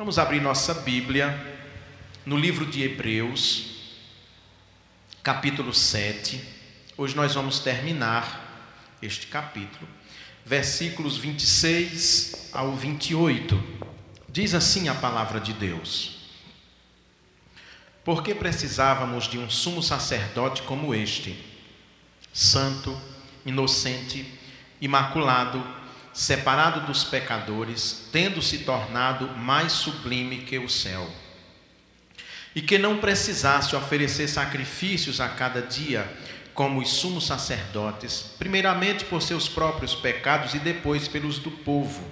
Vamos abrir nossa Bíblia no livro de Hebreus, capítulo 7. Hoje nós vamos terminar este capítulo, versículos 26 ao 28. Diz assim a palavra de Deus: Porque precisávamos de um sumo sacerdote como este, santo, inocente, imaculado, separado dos pecadores, tendo se tornado mais sublime que o céu. E que não precisasse oferecer sacrifícios a cada dia, como os sumos sacerdotes, primeiramente por seus próprios pecados e depois pelos do povo.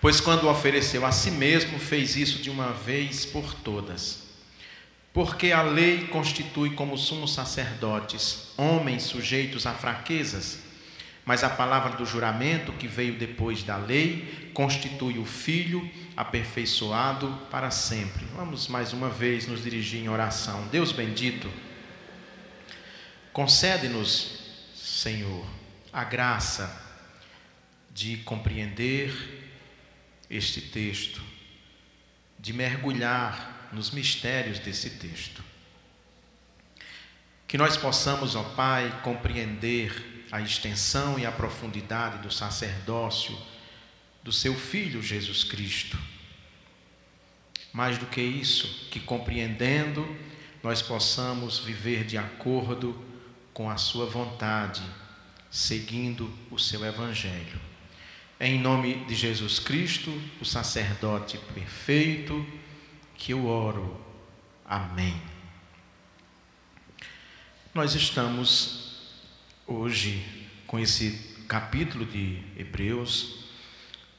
Pois quando ofereceu a si mesmo, fez isso de uma vez por todas. Porque a lei constitui como sumos sacerdotes homens sujeitos a fraquezas, mas a palavra do juramento que veio depois da lei constitui o Filho aperfeiçoado para sempre. Vamos mais uma vez nos dirigir em oração. Deus bendito, concede-nos, Senhor, a graça de compreender este texto, de mergulhar nos mistérios desse texto. Que nós possamos, ó Pai, compreender a extensão e a profundidade do sacerdócio do seu Filho Jesus Cristo. Mais do que isso, que compreendendo, nós possamos viver de acordo com a Sua vontade, seguindo o seu Evangelho. Em nome de Jesus Cristo, o sacerdote perfeito, que eu oro. Amém. Nós estamos hoje com esse capítulo de Hebreus,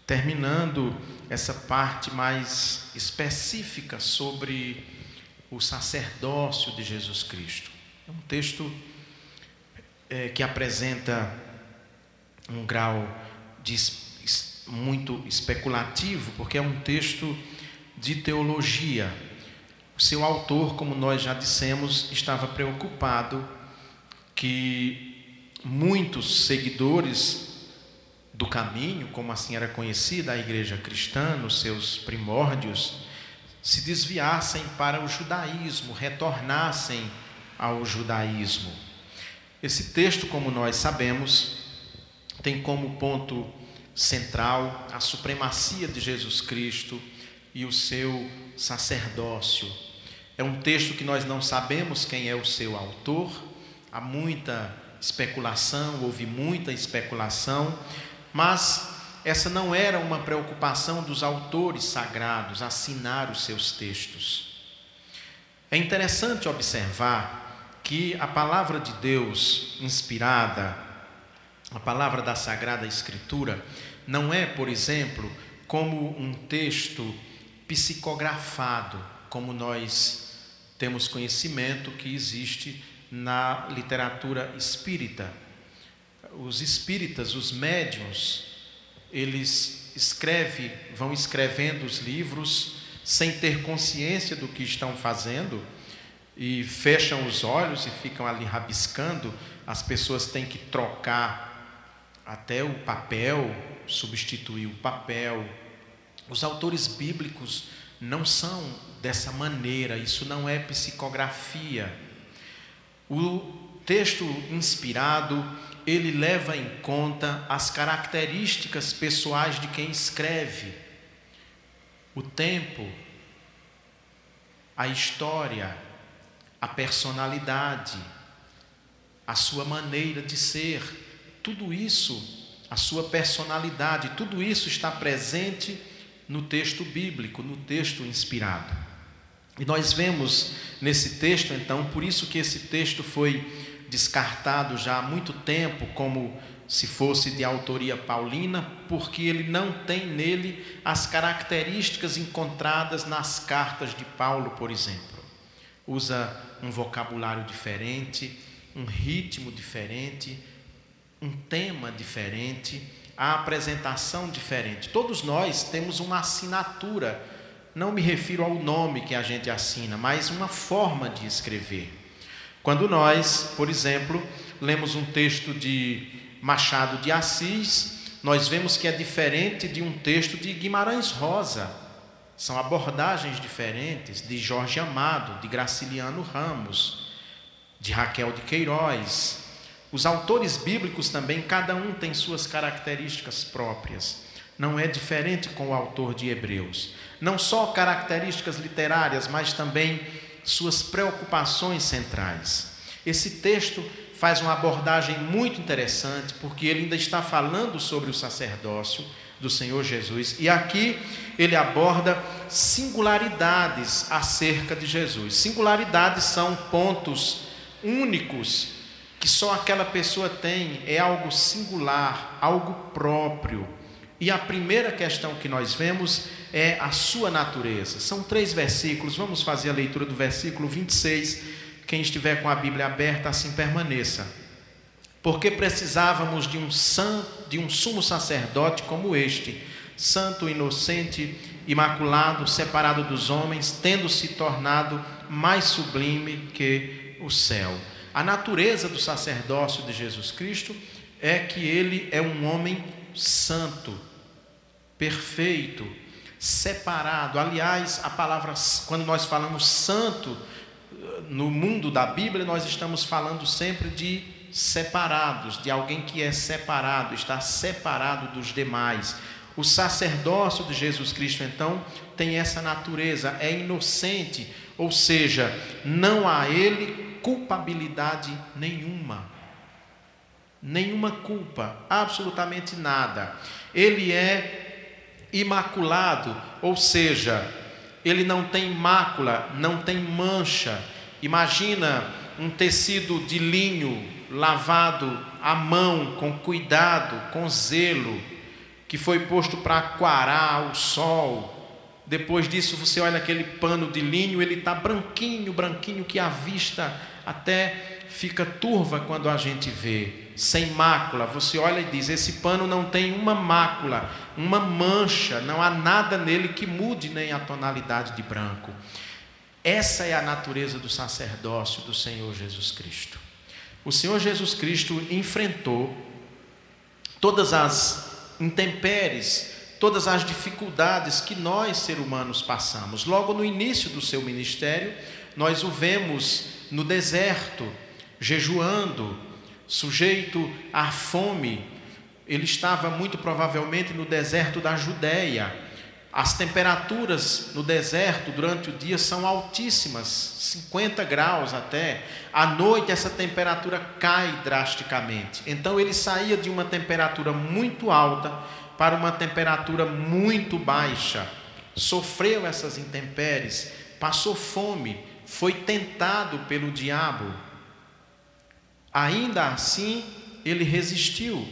terminando essa parte mais específica sobre o sacerdócio de Jesus Cristo. É um texto é, que apresenta um grau de, muito especulativo, porque é um texto de teologia. O seu autor, como nós já dissemos, estava preocupado que muitos seguidores do caminho, como assim era conhecida a igreja cristã nos seus primórdios, se desviassem para o judaísmo, retornassem ao judaísmo. Esse texto, como nós sabemos, tem como ponto central a supremacia de Jesus Cristo e o seu sacerdócio. É um texto que nós não sabemos quem é o seu autor, há muita especulação, houve muita especulação, mas essa não era uma preocupação dos autores sagrados assinar os seus textos. É interessante observar que a palavra de Deus inspirada, a palavra da Sagrada Escritura, não é, por exemplo, como um texto psicografado, como nós temos conhecimento que existe na literatura espírita. Os espíritas, os médiums, eles escrevem, vão escrevendo os livros sem ter consciência do que estão fazendo e fecham os olhos e ficam ali rabiscando. As pessoas têm que trocar até o papel, substituir o papel. Os autores bíblicos não são dessa maneira, isso não é psicografia o texto inspirado, ele leva em conta as características pessoais de quem escreve. O tempo, a história, a personalidade, a sua maneira de ser, tudo isso, a sua personalidade, tudo isso está presente no texto bíblico, no texto inspirado. E nós vemos nesse texto, então, por isso que esse texto foi descartado já há muito tempo como se fosse de autoria paulina, porque ele não tem nele as características encontradas nas cartas de Paulo, por exemplo. Usa um vocabulário diferente, um ritmo diferente, um tema diferente, a apresentação diferente. Todos nós temos uma assinatura não me refiro ao nome que a gente assina, mas uma forma de escrever. Quando nós, por exemplo, lemos um texto de Machado de Assis, nós vemos que é diferente de um texto de Guimarães Rosa. São abordagens diferentes de Jorge Amado, de Graciliano Ramos, de Raquel de Queiroz. Os autores bíblicos também, cada um tem suas características próprias. Não é diferente com o autor de Hebreus. Não só características literárias, mas também suas preocupações centrais. Esse texto faz uma abordagem muito interessante, porque ele ainda está falando sobre o sacerdócio do Senhor Jesus. E aqui ele aborda singularidades acerca de Jesus. Singularidades são pontos únicos que só aquela pessoa tem, é algo singular, algo próprio. E a primeira questão que nós vemos é a sua natureza. São três versículos, vamos fazer a leitura do versículo 26. Quem estiver com a Bíblia aberta, assim permaneça. Porque precisávamos de um santo, de um sumo sacerdote como este, santo, inocente, imaculado, separado dos homens, tendo se tornado mais sublime que o céu. A natureza do sacerdócio de Jesus Cristo é que ele é um homem santo, perfeito, separado. Aliás, a palavra, quando nós falamos santo, no mundo da Bíblia, nós estamos falando sempre de separados, de alguém que é separado, está separado dos demais. O sacerdócio de Jesus Cristo, então, tem essa natureza, é inocente, ou seja, não há ele culpabilidade nenhuma. Nenhuma culpa, absolutamente nada. Ele é imaculado, ou seja, ele não tem mácula, não tem mancha. Imagina um tecido de linho lavado à mão, com cuidado, com zelo, que foi posto para aquarar o sol. Depois disso, você olha aquele pano de linho, ele está branquinho, branquinho, que a vista até fica turva quando a gente vê, sem mácula. Você olha e diz: esse pano não tem uma mácula, uma mancha, não há nada nele que mude nem a tonalidade de branco. Essa é a natureza do sacerdócio do Senhor Jesus Cristo. O Senhor Jesus Cristo enfrentou todas as intempéries, todas as dificuldades que nós, seres humanos, passamos. Logo no início do seu ministério, nós o vemos no deserto, jejuando, sujeito à fome. Ele estava muito provavelmente no deserto da Judéia as temperaturas no deserto durante o dia são altíssimas, 50 graus até. À noite essa temperatura cai drasticamente. Então ele saía de uma temperatura muito alta para uma temperatura muito baixa. Sofreu essas intempéries, passou fome, foi tentado pelo diabo. Ainda assim, ele resistiu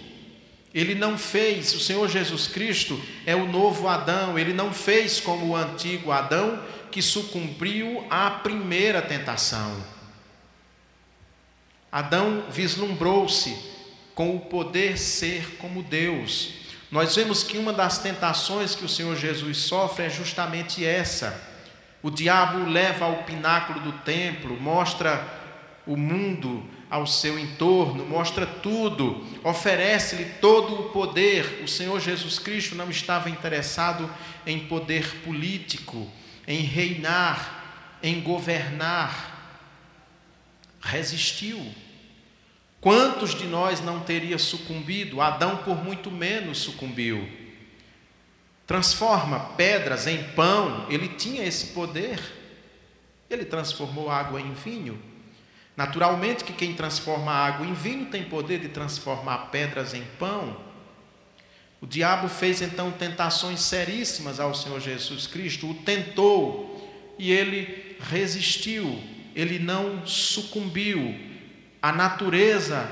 ele não fez, o Senhor Jesus Cristo é o novo Adão, ele não fez como o antigo Adão que sucumbiu à primeira tentação. Adão vislumbrou-se com o poder ser como Deus. Nós vemos que uma das tentações que o Senhor Jesus sofre é justamente essa. O diabo leva ao pináculo do templo, mostra o mundo ao seu entorno, mostra tudo, oferece-lhe todo o poder. O Senhor Jesus Cristo não estava interessado em poder político, em reinar, em governar. Resistiu. Quantos de nós não teria sucumbido? Adão, por muito menos, sucumbiu. Transforma pedras em pão, ele tinha esse poder. Ele transformou água em vinho. Naturalmente que quem transforma água em vinho tem poder de transformar pedras em pão. O diabo fez então tentações seríssimas ao Senhor Jesus Cristo, o tentou e ele resistiu, ele não sucumbiu. A natureza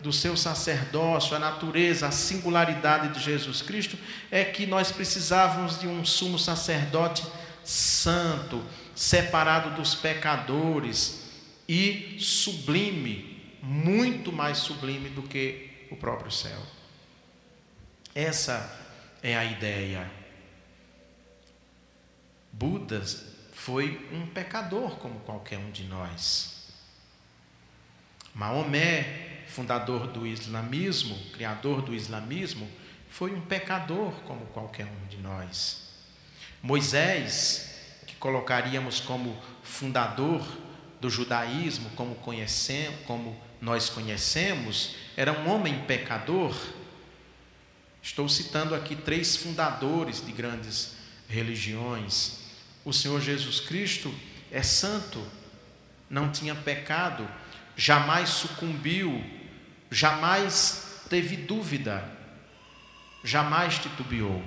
do seu sacerdócio, a natureza, a singularidade de Jesus Cristo é que nós precisávamos de um sumo sacerdote santo, separado dos pecadores, e sublime, muito mais sublime do que o próprio céu. Essa é a ideia. Buda foi um pecador como qualquer um de nós. Maomé, fundador do islamismo, criador do islamismo, foi um pecador como qualquer um de nós. Moisés, que colocaríamos como fundador do judaísmo, como, conhecemos, como nós conhecemos, era um homem pecador. Estou citando aqui três fundadores de grandes religiões. O Senhor Jesus Cristo é santo, não tinha pecado, jamais sucumbiu, jamais teve dúvida, jamais titubeou.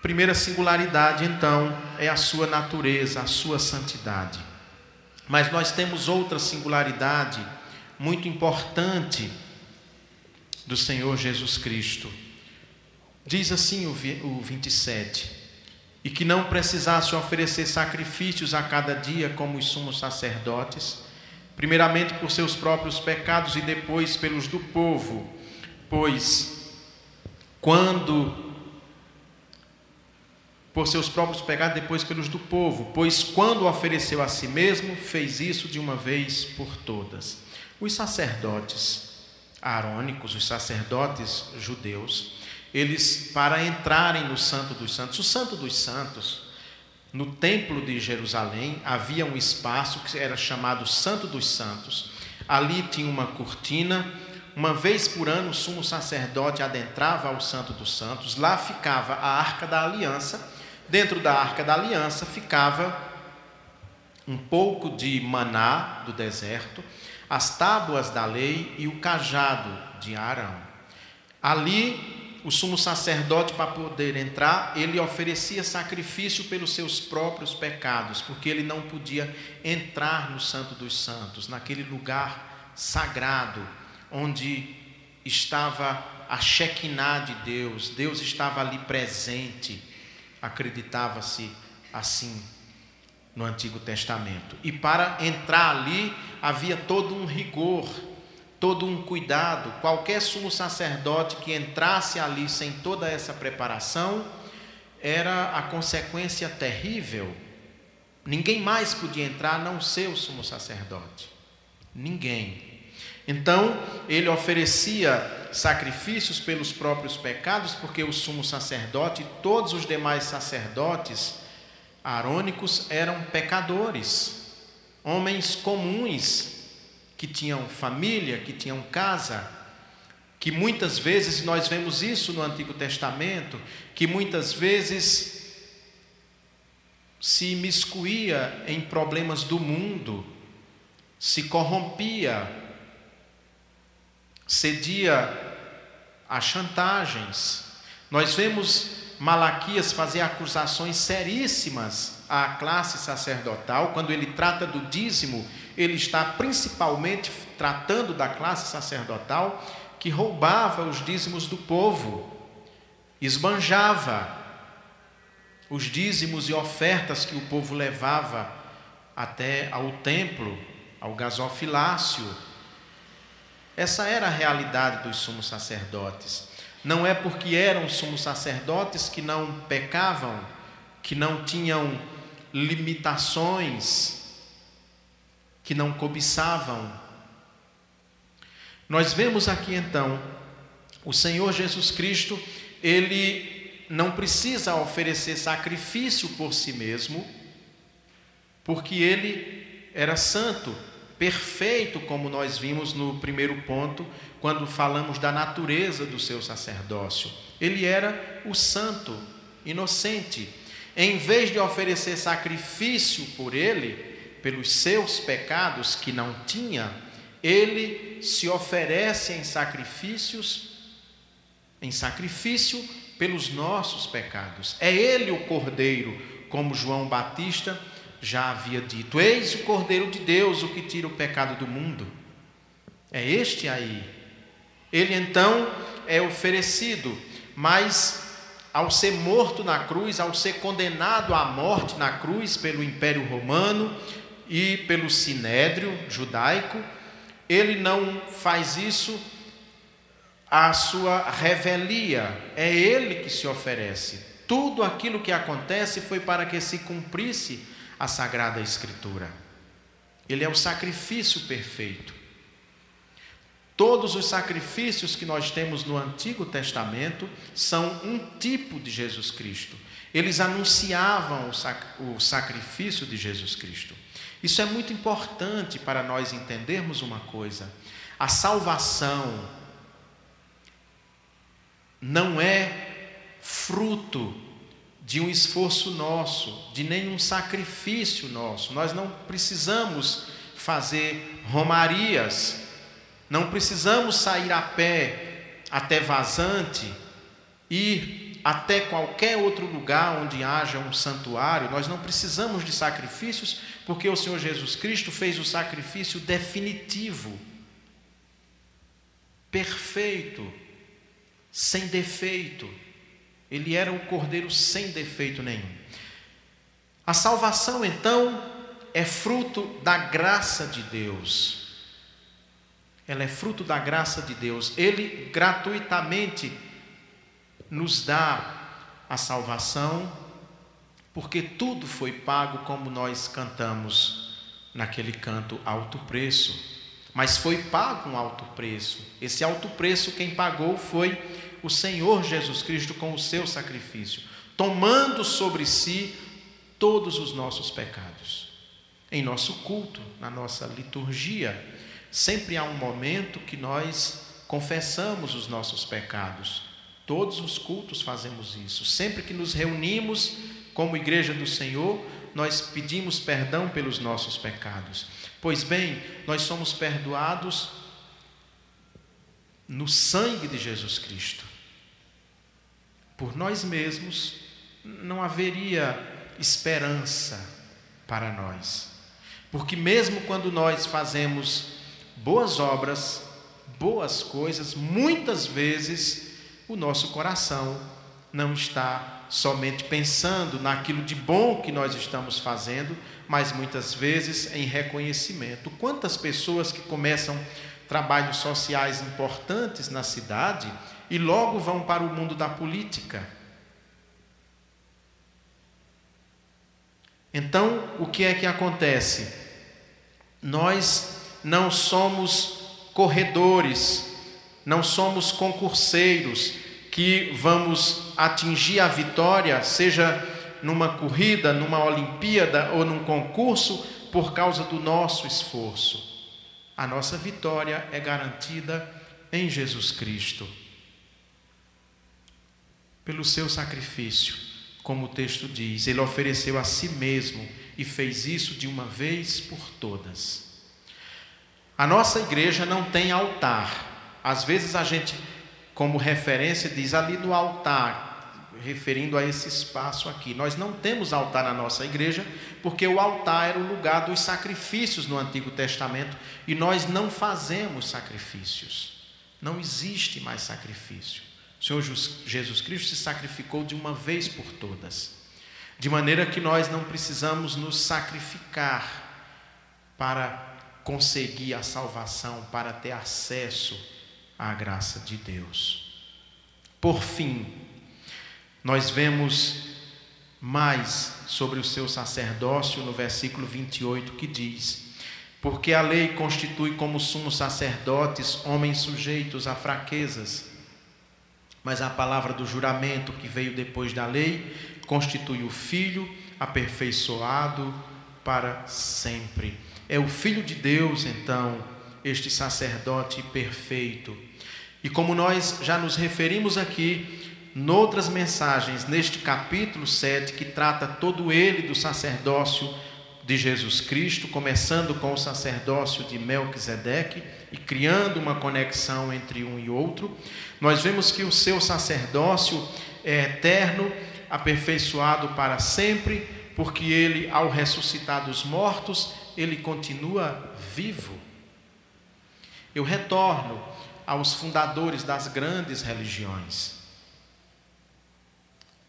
Primeira singularidade, então, é a sua natureza, a sua santidade. Mas nós temos outra singularidade muito importante do Senhor Jesus Cristo. Diz assim o 27: E que não precisasse oferecer sacrifícios a cada dia como os sumos sacerdotes, primeiramente por seus próprios pecados e depois pelos do povo, pois quando por seus próprios pecados, depois pelos do povo, pois quando ofereceu a si mesmo, fez isso de uma vez por todas. Os sacerdotes arônicos, os sacerdotes judeus, eles, para entrarem no Santo dos Santos, o Santo dos Santos, no Templo de Jerusalém, havia um espaço que era chamado Santo dos Santos. Ali tinha uma cortina, uma vez por ano o sumo sacerdote adentrava ao Santo dos Santos, lá ficava a Arca da Aliança Dentro da arca da aliança ficava um pouco de maná do deserto, as tábuas da lei e o cajado de Arão. Ali, o sumo sacerdote, para poder entrar, ele oferecia sacrifício pelos seus próprios pecados, porque ele não podia entrar no Santo dos Santos, naquele lugar sagrado, onde estava a Shekinah de Deus, Deus estava ali presente acreditava-se assim no Antigo Testamento. E para entrar ali havia todo um rigor, todo um cuidado. Qualquer sumo sacerdote que entrasse ali sem toda essa preparação era a consequência terrível. Ninguém mais podia entrar a não ser o sumo sacerdote. Ninguém. Então, ele oferecia sacrifícios pelos próprios pecados, porque o sumo sacerdote e todos os demais sacerdotes arônicos eram pecadores, homens comuns que tinham família, que tinham casa, que muitas vezes nós vemos isso no Antigo Testamento, que muitas vezes se imiscuía em problemas do mundo, se corrompia cedia a chantagens. Nós vemos Malaquias fazer acusações seríssimas à classe sacerdotal, quando ele trata do dízimo, ele está principalmente tratando da classe sacerdotal que roubava os dízimos do povo, esbanjava os dízimos e ofertas que o povo levava até ao templo, ao gasofilácio, essa era a realidade dos sumos sacerdotes. Não é porque eram sumos sacerdotes que não pecavam, que não tinham limitações, que não cobiçavam. Nós vemos aqui então o Senhor Jesus Cristo, ele não precisa oferecer sacrifício por si mesmo, porque ele era santo, perfeito, como nós vimos no primeiro ponto, quando falamos da natureza do seu sacerdócio. Ele era o santo, inocente. Em vez de oferecer sacrifício por ele, pelos seus pecados que não tinha, ele se oferece em sacrifícios, em sacrifício pelos nossos pecados. É ele o cordeiro, como João Batista já havia dito: Eis o Cordeiro de Deus, o que tira o pecado do mundo. É este aí. Ele então é oferecido, mas ao ser morto na cruz, ao ser condenado à morte na cruz pelo Império Romano e pelo Sinédrio judaico, ele não faz isso à sua revelia, é ele que se oferece. Tudo aquilo que acontece foi para que se cumprisse a Sagrada Escritura. Ele é o sacrifício perfeito. Todos os sacrifícios que nós temos no Antigo Testamento são um tipo de Jesus Cristo. Eles anunciavam o, sac o sacrifício de Jesus Cristo. Isso é muito importante para nós entendermos uma coisa: a salvação não é fruto de um esforço nosso, de nenhum sacrifício nosso. Nós não precisamos fazer romarias, não precisamos sair a pé até vazante, ir até qualquer outro lugar onde haja um santuário. Nós não precisamos de sacrifícios, porque o Senhor Jesus Cristo fez o sacrifício definitivo, perfeito, sem defeito. Ele era um cordeiro sem defeito nenhum. A salvação, então, é fruto da graça de Deus. Ela é fruto da graça de Deus. Ele gratuitamente nos dá a salvação, porque tudo foi pago, como nós cantamos naquele canto alto preço. Mas foi pago um alto preço. Esse alto preço quem pagou foi o Senhor Jesus Cristo com o seu sacrifício, tomando sobre si todos os nossos pecados. Em nosso culto, na nossa liturgia, sempre há um momento que nós confessamos os nossos pecados. Todos os cultos fazemos isso. Sempre que nos reunimos como igreja do Senhor, nós pedimos perdão pelos nossos pecados. Pois bem, nós somos perdoados no sangue de Jesus Cristo. Por nós mesmos não haveria esperança para nós. Porque mesmo quando nós fazemos boas obras, boas coisas, muitas vezes o nosso coração não está somente pensando naquilo de bom que nós estamos fazendo, mas muitas vezes em reconhecimento. Quantas pessoas que começam trabalhos sociais importantes na cidade e logo vão para o mundo da política? Então, o que é que acontece? Nós não somos corredores, não somos concurseiros que vamos atingir a vitória, seja numa corrida, numa Olimpíada ou num concurso, por causa do nosso esforço. A nossa vitória é garantida em Jesus Cristo, pelo seu sacrifício, como o texto diz, ele ofereceu a si mesmo e fez isso de uma vez por todas. A nossa igreja não tem altar. Às vezes a gente, como referência, diz ali no altar, referindo a esse espaço aqui. Nós não temos altar na nossa igreja, porque o altar era o lugar dos sacrifícios no Antigo Testamento e nós não fazemos sacrifícios. Não existe mais sacrifício. O Senhor Jesus Cristo se sacrificou de uma vez por todas, de maneira que nós não precisamos nos sacrificar para conseguir a salvação, para ter acesso à graça de Deus. Por fim, nós vemos mais sobre o seu sacerdócio no versículo 28 que diz: Porque a lei constitui como sumos sacerdotes homens sujeitos a fraquezas, mas a palavra do juramento que veio depois da lei constitui o filho aperfeiçoado para sempre. É o filho de Deus, então, este sacerdote perfeito. E como nós já nos referimos aqui, noutras mensagens, neste capítulo 7, que trata todo ele do sacerdócio de Jesus Cristo, começando com o sacerdócio de Melquisedeque e criando uma conexão entre um e outro, nós vemos que o seu sacerdócio é eterno, aperfeiçoado para sempre, porque ele, ao ressuscitar dos mortos, ele continua vivo. Eu retorno aos fundadores das grandes religiões.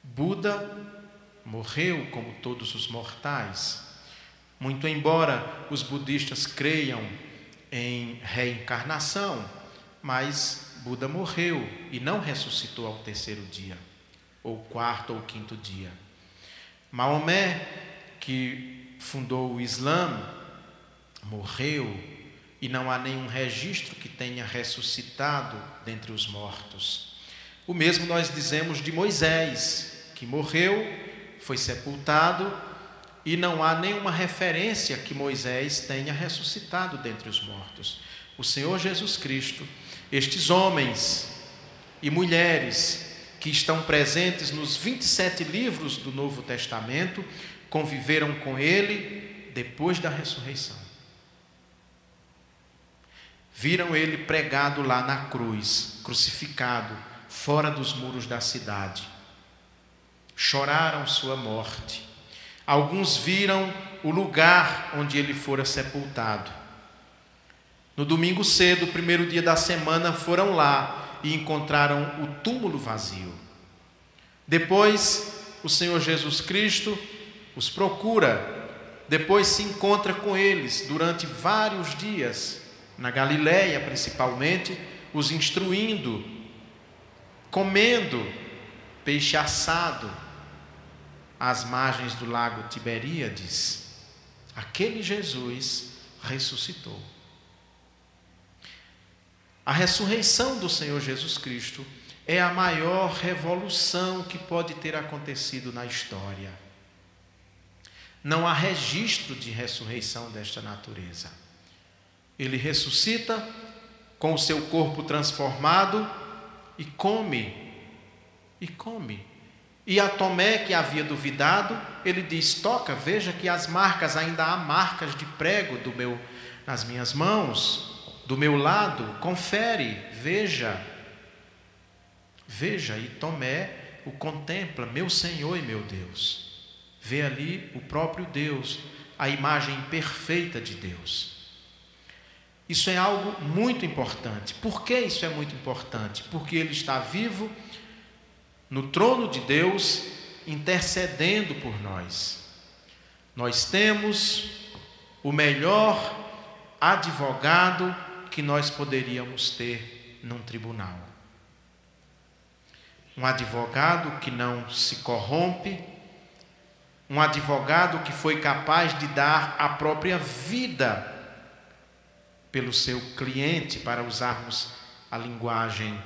Buda morreu como todos os mortais. Muito embora os budistas creiam em reencarnação, mas Buda morreu e não ressuscitou ao terceiro dia, ou quarto ou quinto dia. Maomé, que fundou o Islã, morreu e não há nenhum registro que tenha ressuscitado dentre os mortos. O mesmo nós dizemos de Moisés, que morreu foi sepultado e não há nenhuma referência que Moisés tenha ressuscitado dentre os mortos. O Senhor Jesus Cristo, estes homens e mulheres que estão presentes nos 27 livros do Novo Testamento, conviveram com ele depois da ressurreição. Viram ele pregado lá na cruz, crucificado, fora dos muros da cidade. Choraram sua morte. Alguns viram o lugar onde ele fora sepultado. No domingo cedo, primeiro dia da semana, foram lá e encontraram o túmulo vazio. Depois, o Senhor Jesus Cristo os procura, depois se encontra com eles durante vários dias na Galiléia principalmente, os instruindo, comendo peixe assado às margens do lago Tiberíades. Aquele Jesus ressuscitou. A ressurreição do Senhor Jesus Cristo é a maior revolução que pode ter acontecido na história. Não há registro de ressurreição desta natureza. Ele ressuscita com o seu corpo transformado e come. E come. E a Tomé, que havia duvidado, ele diz: Toca, veja que as marcas, ainda há marcas de prego do meu, nas minhas mãos, do meu lado, confere, veja. Veja, e Tomé o contempla, meu Senhor e meu Deus. Vê ali o próprio Deus, a imagem perfeita de Deus. Isso é algo muito importante. Por que isso é muito importante? Porque ele está vivo no trono de Deus, intercedendo por nós. Nós temos o melhor advogado que nós poderíamos ter num tribunal. Um advogado que não se corrompe, um advogado que foi capaz de dar a própria vida pelo seu cliente, para usarmos a linguagem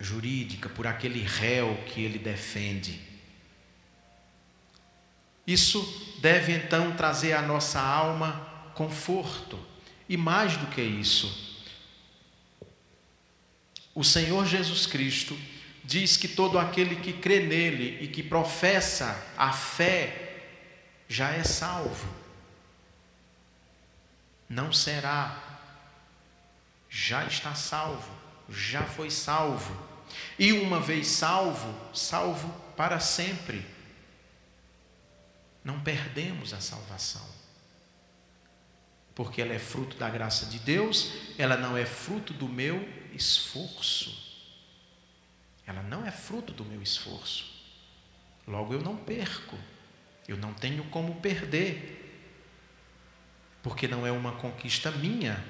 jurídica, por aquele réu que ele defende. Isso deve então trazer à nossa alma conforto. E mais do que isso, o Senhor Jesus Cristo diz que todo aquele que crê nele e que professa a fé já é salvo não será. Já está salvo, já foi salvo. E uma vez salvo, salvo para sempre. Não perdemos a salvação. Porque ela é fruto da graça de Deus, ela não é fruto do meu esforço. Ela não é fruto do meu esforço. Logo eu não perco. Eu não tenho como perder porque não é uma conquista minha.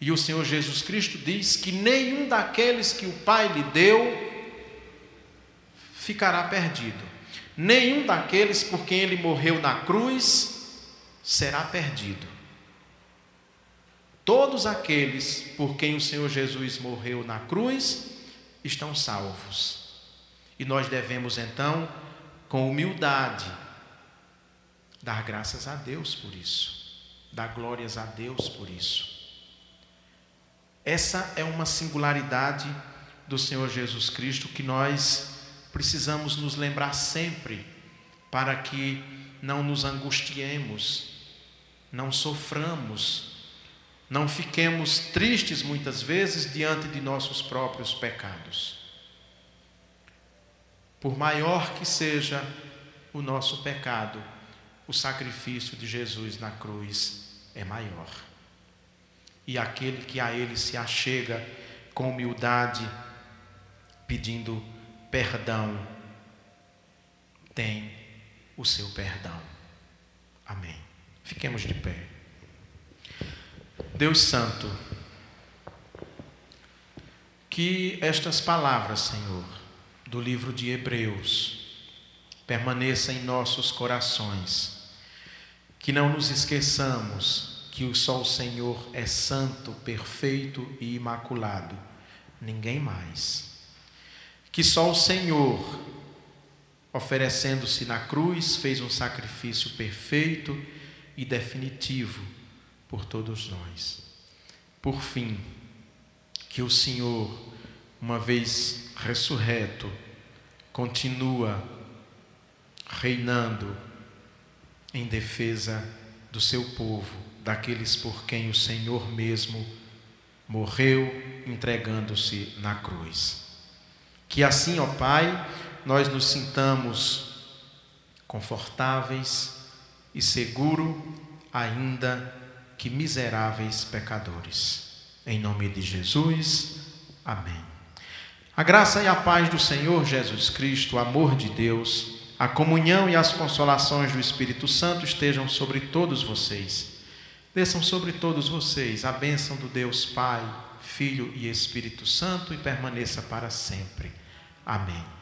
E o Senhor Jesus Cristo diz que nenhum daqueles que o Pai lhe deu ficará perdido. Nenhum daqueles por quem ele morreu na cruz será perdido. Todos aqueles por quem o Senhor Jesus morreu na cruz estão salvos. E nós devemos então, com humildade, dar graças a Deus por isso. Dá glórias a Deus por isso. Essa é uma singularidade do Senhor Jesus Cristo que nós precisamos nos lembrar sempre, para que não nos angustiemos, não soframos, não fiquemos tristes muitas vezes diante de nossos próprios pecados. Por maior que seja o nosso pecado, o sacrifício de Jesus na cruz é maior. E aquele que a Ele se achega com humildade, pedindo perdão, tem o seu perdão. Amém. Fiquemos de pé. Deus Santo, que estas palavras, Senhor, do livro de Hebreus, permaneçam em nossos corações que não nos esqueçamos que só o Senhor é santo, perfeito e imaculado, ninguém mais. Que só o Senhor oferecendo-se na cruz, fez um sacrifício perfeito e definitivo por todos nós. Por fim, que o Senhor, uma vez ressurreto, continua reinando em defesa do seu povo, daqueles por quem o Senhor mesmo morreu entregando-se na cruz. Que assim, ó Pai, nós nos sintamos confortáveis e seguro, ainda que miseráveis pecadores. Em nome de Jesus. Amém. A graça e a paz do Senhor Jesus Cristo, o amor de Deus, a comunhão e as consolações do Espírito Santo estejam sobre todos vocês. Desçam sobre todos vocês a bênção do Deus Pai, Filho e Espírito Santo e permaneça para sempre. Amém.